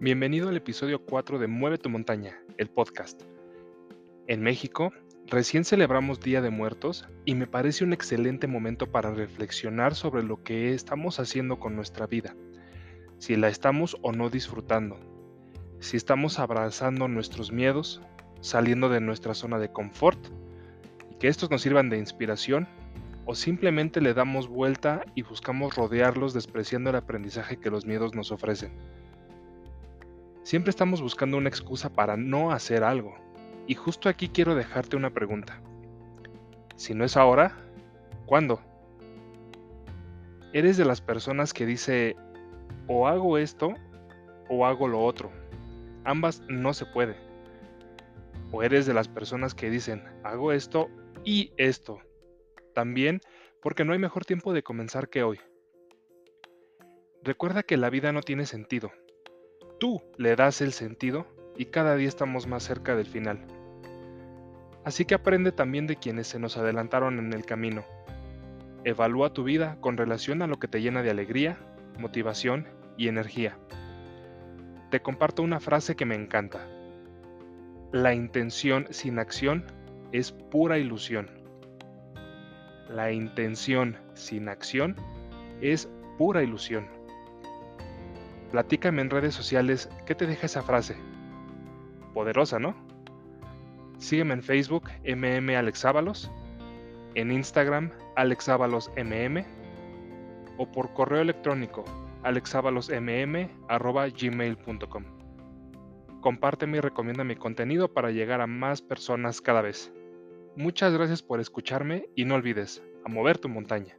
Bienvenido al episodio 4 de Mueve tu montaña, el podcast. En México, recién celebramos Día de Muertos y me parece un excelente momento para reflexionar sobre lo que estamos haciendo con nuestra vida, si la estamos o no disfrutando, si estamos abrazando nuestros miedos, saliendo de nuestra zona de confort, y que estos nos sirvan de inspiración, o simplemente le damos vuelta y buscamos rodearlos despreciando el aprendizaje que los miedos nos ofrecen. Siempre estamos buscando una excusa para no hacer algo. Y justo aquí quiero dejarte una pregunta. Si no es ahora, ¿cuándo? ¿Eres de las personas que dice o hago esto o hago lo otro? Ambas no se puede. ¿O eres de las personas que dicen hago esto y esto? También porque no hay mejor tiempo de comenzar que hoy. Recuerda que la vida no tiene sentido tú le das el sentido y cada día estamos más cerca del final. Así que aprende también de quienes se nos adelantaron en el camino. Evalúa tu vida con relación a lo que te llena de alegría, motivación y energía. Te comparto una frase que me encanta. La intención sin acción es pura ilusión. La intención sin acción es pura ilusión. Platícame en redes sociales qué te deja esa frase. Poderosa, ¿no? Sígueme en Facebook, MM Alexábalos, en Instagram, alexábalosmm, o por correo electrónico, alexábalosmm.gmail.com. Compárteme y recomienda mi contenido para llegar a más personas cada vez. Muchas gracias por escucharme y no olvides, a mover tu montaña.